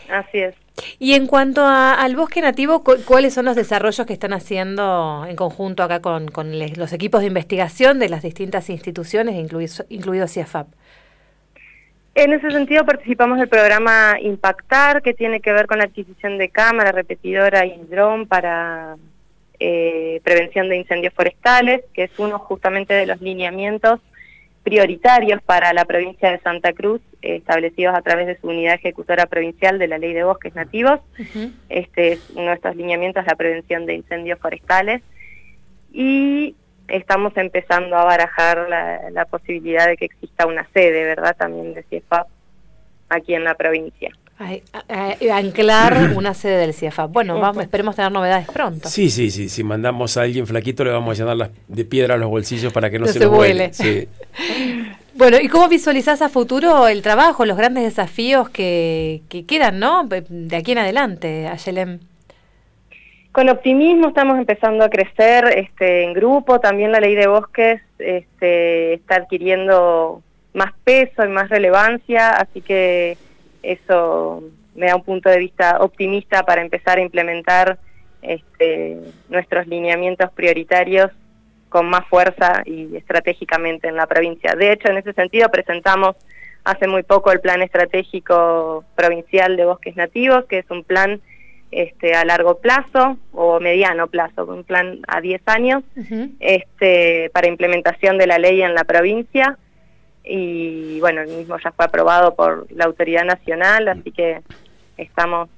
Así es. Y en cuanto a, al bosque nativo, ¿cuáles son los desarrollos que están haciendo en conjunto acá con, con los equipos de investigación de las distintas instituciones, incluido, incluido CIEFAP? En ese sentido participamos del programa Impactar, que tiene que ver con la adquisición de cámara, repetidora y dron para eh, prevención de incendios forestales, que es uno justamente de los lineamientos prioritarios para la provincia de Santa Cruz, eh, establecidos a través de su unidad ejecutora provincial de la Ley de Bosques Nativos. Este es uno de estos lineamientos, la prevención de incendios forestales. Y estamos empezando a barajar la, posibilidad de que exista una sede, ¿verdad? También de CIEFAP aquí en la provincia. Anclar una sede del CIEFAP. Bueno, vamos, esperemos tener novedades pronto. Sí, sí, sí. Si mandamos a alguien flaquito, le vamos a llenar de piedra a los bolsillos para que no, se, vuele. Bueno, ¿y cómo visualizás a futuro el trabajo, los grandes desafíos que, quedan, ¿no? De aquí en adelante, Ayelem. Con optimismo estamos empezando a crecer este, en grupo, también la ley de bosques este, está adquiriendo más peso y más relevancia, así que eso me da un punto de vista optimista para empezar a implementar este, nuestros lineamientos prioritarios con más fuerza y estratégicamente en la provincia. De hecho, en ese sentido presentamos hace muy poco el Plan Estratégico Provincial de Bosques Nativos, que es un plan este, a largo plazo o mediano plazo, un plan a 10 años este, para implementación de la ley en la provincia. Y bueno, el mismo ya fue aprobado por la autoridad nacional, así que estamos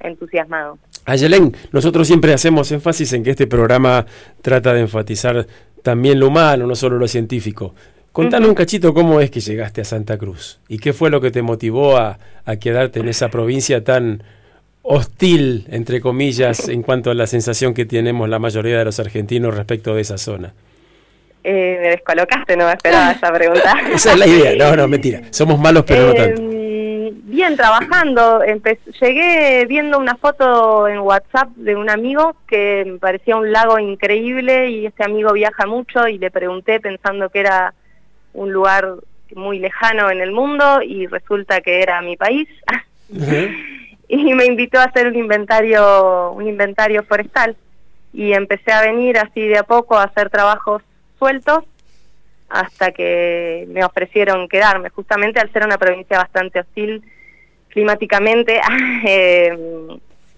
entusiasmados. Ayelén, nosotros siempre hacemos énfasis en que este programa trata de enfatizar también lo humano, no solo lo científico. Contanos un cachito cómo es que llegaste a Santa Cruz y qué fue lo que te motivó a, quedarte en esa provincia tan hostil, entre comillas, en cuanto a la sensación que tenemos la mayoría de los argentinos respecto de esa zona. Eh, me descolocaste, no me esperaba esa pregunta. esa es la idea, no, no, mentira. Somos malos, pero no tanto. Em, bien trabajando. llegué viendo una foto en WhatsApp de un amigo que me parecía un lago increíble y este amigo viaja mucho y le pregunté pensando que era un lugar muy lejano en el mundo y resulta que era mi país. y me invitó a hacer un inventario, un inventario forestal y empecé a venir así de a poco a hacer trabajos sueltos hasta que me ofrecieron quedarme, justamente al ser una provincia bastante hostil climáticamente eh,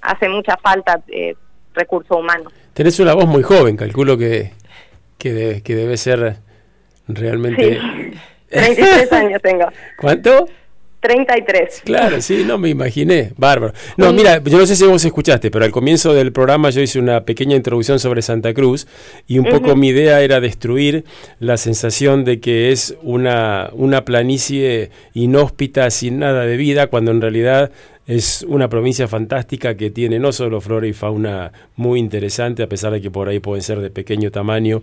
hace mucha falta eh, recurso humano. Tenés una voz muy joven, calculo que, que, debe, que debe ser realmente... Sí. 33 años tengo. ¿Cuánto? 33. Claro, sí, no me imaginé. Bárbaro. No, mira, yo no sé si vos escuchaste, pero al comienzo del programa yo hice una pequeña introducción sobre Santa Cruz y un poco mi idea era destruir la sensación de que es una, una planicie inhóspita sin nada de vida, cuando en realidad es una provincia fantástica que tiene no solo flora y fauna muy interesante, a pesar de que por ahí pueden ser de pequeño tamaño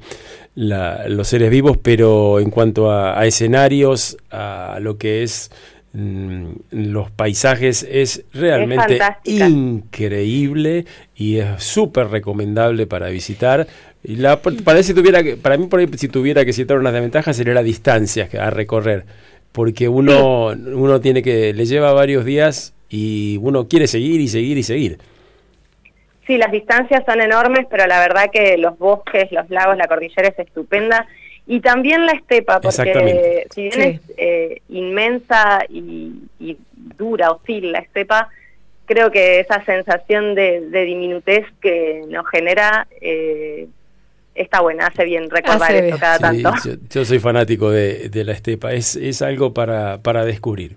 los seres vivos, pero en cuanto a escenarios, a lo que es los paisajes es realmente increíble y es súper recomendable para visitar. Y la, para, si tuviera que, para mí, por ahí, si tuviera que citar unas desventajas, sería la distancia a recorrer. Porque uno, uno tiene que, le lleva varios días y uno quiere seguir y seguir y seguir. Sí, las distancias son enormes, pero la verdad que los bosques, los lagos, la cordillera es estupenda y también la estepa, porque si bien es eh, inmensa y, dura, hostil la estepa, creo que esa sensación de, diminutez que nos genera eh, está buena, hace bien recordar esto cada tanto. Yo, soy fanático de, la estepa, es, es algo para, para descubrir.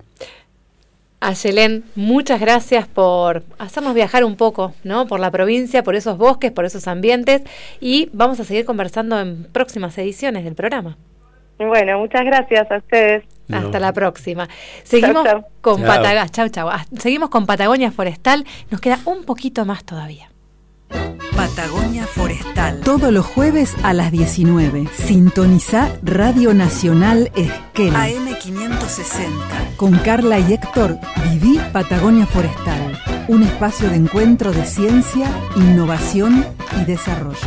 A Yelén, muchas gracias por hacernos viajar un poco, ¿no? Por la provincia, por esos bosques, por esos ambientes y vamos a seguir conversando en próximas ediciones del programa. Bueno, muchas gracias a ustedes. Hasta la próxima. Seguimos con Seguimos con Patagonia Forestal. Nos queda un poquito más todavía. Patagonia Forestal. Todos los jueves a las 19. Sintoniza Radio Nacional Esquel. AM560. Con Carla y Héctor, viví Patagonia Forestal. Un espacio de encuentro de ciencia, innovación y desarrollo.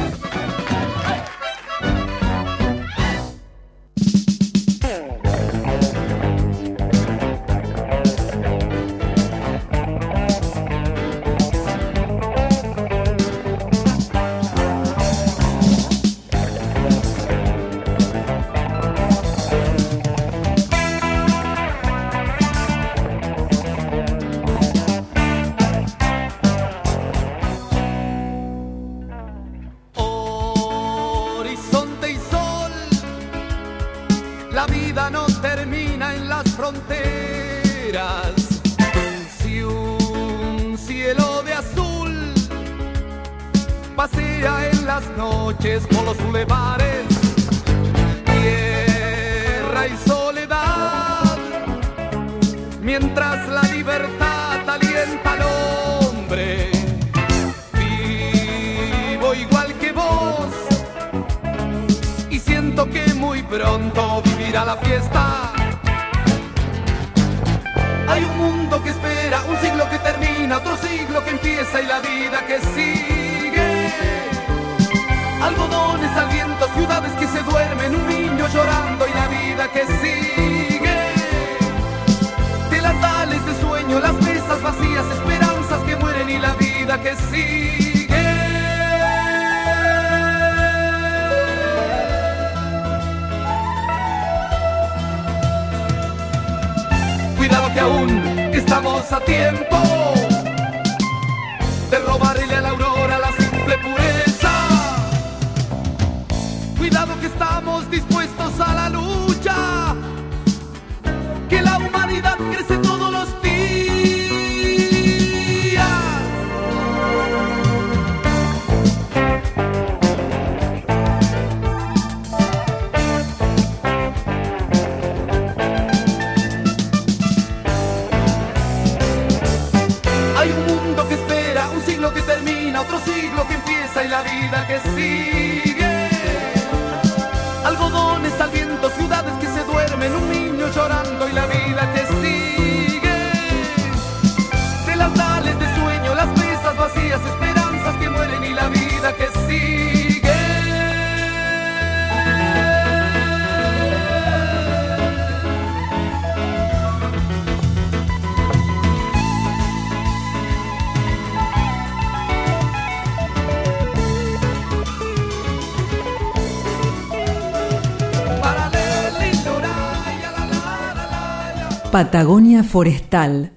Patagonia Forestal.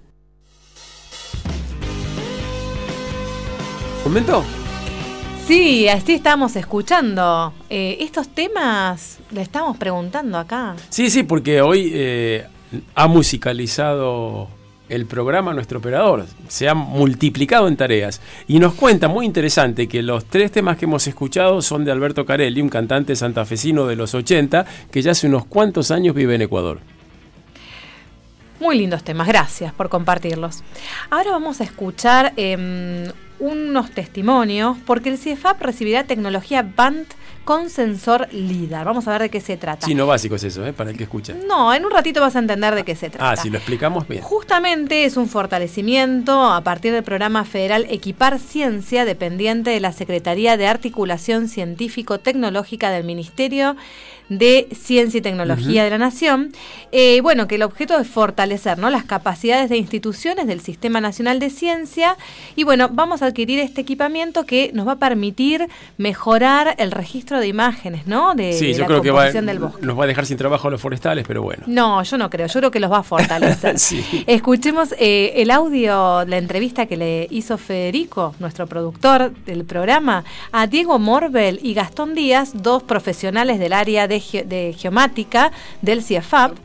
¿Momento? Sí, así estamos escuchando. Eh, estos temas le estamos preguntando acá. Sí, sí, porque hoy eh, ha musicalizado el programa nuestro operador. Se ha multiplicado en tareas. Y nos cuenta, muy interesante, que los tres temas que hemos escuchado son de Alberto Carelli, un cantante santafesino de los 80, que ya hace unos cuantos años vive en Ecuador. Muy lindos temas, gracias por compartirlos. Ahora vamos a escuchar em, unos testimonios porque el CIEFAP recibirá tecnología BANT con sensor LIDAR. Vamos a ver de qué se trata. Sí, no básico es eso, ¿eh? para el que escucha. No, en un ratito vas a entender de qué se trata. Ah, si lo explicamos bien. Justamente es un fortalecimiento a partir del programa federal Equipar Ciencia, dependiente de la Secretaría de Articulación Científico-Tecnológica del Ministerio de Ciencia y Tecnología de la Nación. Eh, bueno, que el objeto es fortalecer ¿no? las capacidades de instituciones del Sistema Nacional de Ciencia. Y bueno, vamos a adquirir este equipamiento que nos va a permitir mejorar el registro de imágenes, ¿no? De, sí, de yo la creo que va, del bosque. nos va a dejar sin trabajo a los forestales, pero bueno. No, yo no creo, yo creo que los va a fortalecer. Sí. Escuchemos eh, el audio, la entrevista que le hizo Federico, nuestro productor del programa, a Diego Morbel y Gastón Díaz, dos profesionales del área de, ge- de geomática del CIEFAP,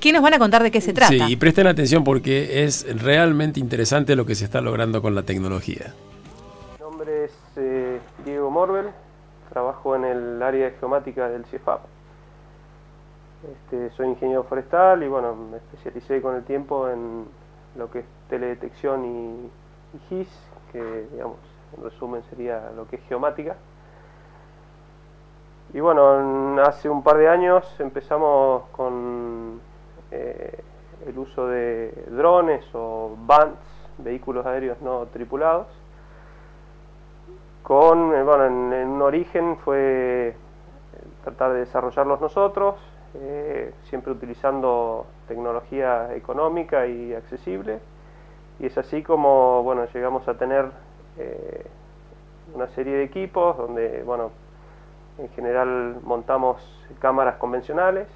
que nos van a contar de qué se trata. Sí, y presten atención porque es realmente interesante lo que se está logrando con la tecnología. Mi nombre es eh, Diego Morbel, trabajo en el área de geomática del CIEFAP. Este, soy ingeniero forestal y bueno, me especialicé con el tiempo en lo que es teledetección y, GIS, que digamos, en resumen sería lo que es geomática. Y bueno, hace un par de años empezamos con eh, el uso de drones o BANs, vehículos aéreos no tripulados. Con, eh, bueno, en, un origen fue tratar de desarrollarlos nosotros, eh, siempre utilizando tecnología económica y accesible. Y es así como bueno, llegamos a tener una serie de equipos donde bueno, en general montamos cámaras convencionales,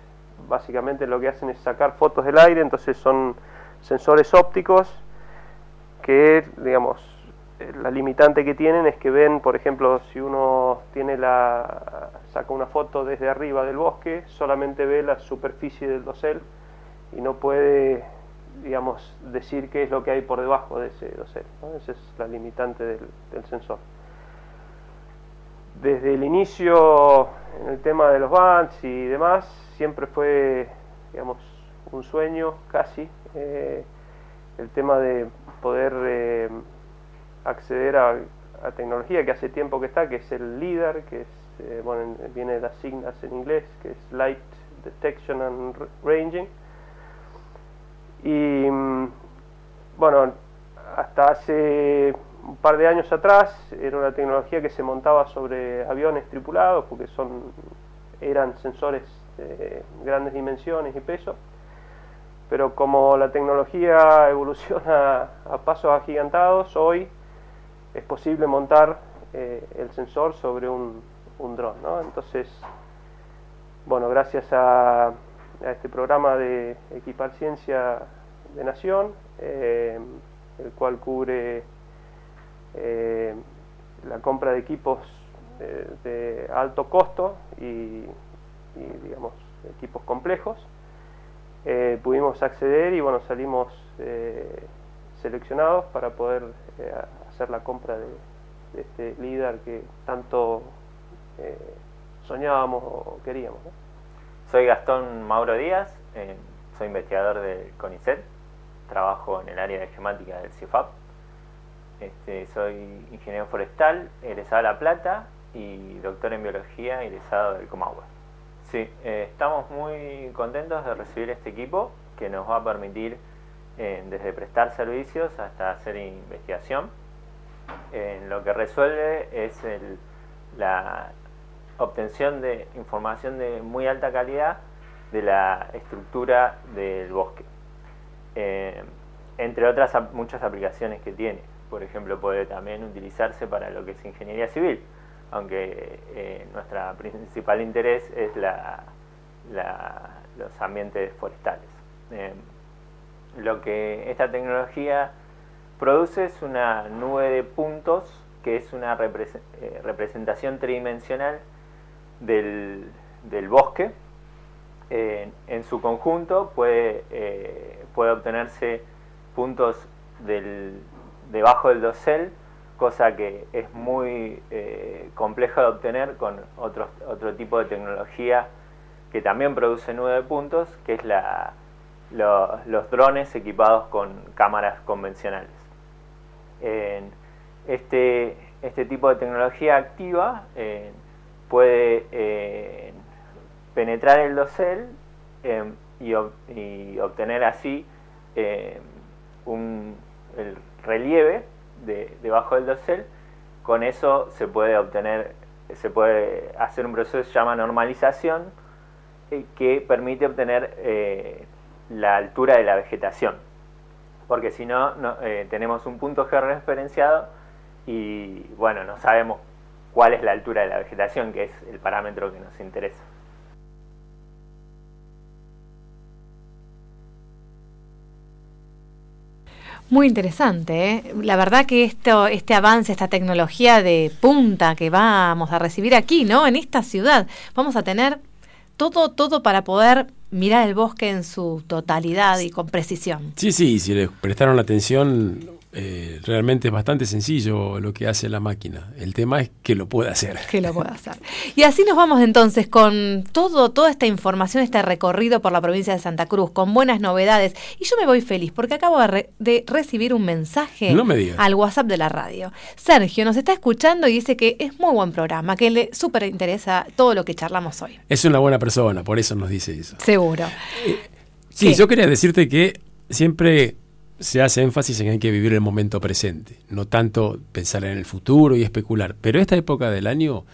básicamente lo que hacen es sacar fotos del aire, entonces son sensores ópticos que, digamos, la limitante que tienen es que ven, por ejemplo, si uno tiene la saca una foto desde arriba del bosque, solamente ve la superficie del dosel y no puede, digamos, decir qué es lo que hay por debajo de ese dosel. Esa es la limitante del sensor desde el inicio en el tema de los bands y demás, siempre fue, digamos, un sueño casi, eh, el tema de poder eh, acceder a, tecnología que hace tiempo que está, que es el LIDAR, que es, eh, bueno, viene de las signas en inglés, que es Light Detection and Ranging. Y mm, bueno, hasta hace un par de años atrás era una tecnología que se montaba sobre aviones tripulados porque son eran sensores de grandes dimensiones y peso pero como la tecnología evoluciona a pasos agigantados hoy es posible montar eh, el sensor sobre un, dron ¿no? entonces bueno gracias a, este programa de equipar ciencia de nación eh, el cual cubre eh, la compra de equipos de alto costo y, digamos equipos complejos pudimos acceder y bueno salimos seleccionados para poder hacer la compra de, este líder que tanto soñábamos o queríamos soy Gastón Mauro Díaz soy investigador del CONICET trabajo en el área de gemática del CIFAP este, soy ingeniero forestal, egresado de La Plata y doctor en biología, egresado del Comahue. Sí, eh, estamos muy contentos de recibir este equipo que nos va a permitir eh, desde prestar servicios hasta hacer investigación. Lo que resuelve es la obtención de información de muy alta calidad de la estructura del bosque, eh, entre otras muchas aplicaciones que tiene por ejemplo, puede también utilizarse para lo que es ingeniería civil, aunque eh, nuestro principal interés es los ambientes forestales. Eh, lo que esta tecnología produce es una nube de puntos que es una eh, representación tridimensional del, bosque. en su conjunto puede, puede obtenerse puntos del, debajo del dosel, cosa que es muy eh, compleja de obtener con otro, otro tipo de tecnología que también produce nueve puntos, que es la, los drones equipados con cámaras convencionales. Este, este tipo de tecnología activa puede penetrar el dosel y, y, obtener así un, el relieve de, debajo del dosel, con eso se puede obtener, se puede hacer un proceso que se llama normalización, eh, que permite obtener eh, la altura de la vegetación. Porque si no, eh, tenemos un punto georreferenciado y bueno, no sabemos cuál es la altura de la vegetación, que es el parámetro que nos interesa. Muy interesante, ¿eh? La verdad que esto, este avance, esta tecnología de punta que vamos a recibir aquí, ¿no? En esta ciudad, vamos a tener todo, todo para poder mirar el bosque en su totalidad y con precisión. Sí, sí, si le prestaron atención, eh, realmente es bastante sencillo lo que hace la máquina. El tema es que lo pueda hacer. Que lo pueda hacer. Y así nos vamos entonces con todo, toda esta información, este recorrido por la provincia de Santa Cruz, con buenas novedades. Y yo me voy feliz porque acabo de, re- de recibir un mensaje No me al WhatsApp de la radio. Sergio nos está escuchando y dice que es muy buen programa, que le súper interesa todo lo que charlamos hoy. Es una buena persona, por eso nos dice eso. Seguro. Sí, Sí. yo quería decirte que siempre se hace énfasis en que hay que vivir el momento presente, no tanto pensar en el futuro y especular. Pero esta época del año,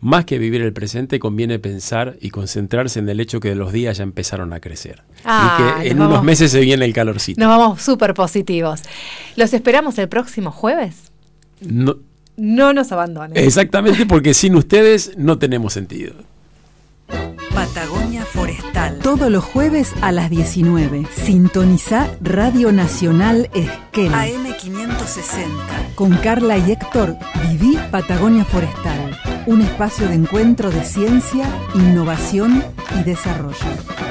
más que vivir el presente, conviene pensar y concentrarse en el hecho que los días ya empezaron a crecer. Ah, y que en vamos- unos meses se viene el calorcito. Nos vamos súper positivos. Los esperamos el próximo jueves. No- No nos abandonen. exactamente porque sin ustedes no tenemos sentido. Todos los jueves a las 19. Sintoniza Radio Nacional Esquel. AM560. Con Carla y Héctor, viví Patagonia Forestal. Un espacio de encuentro de ciencia, innovación y desarrollo.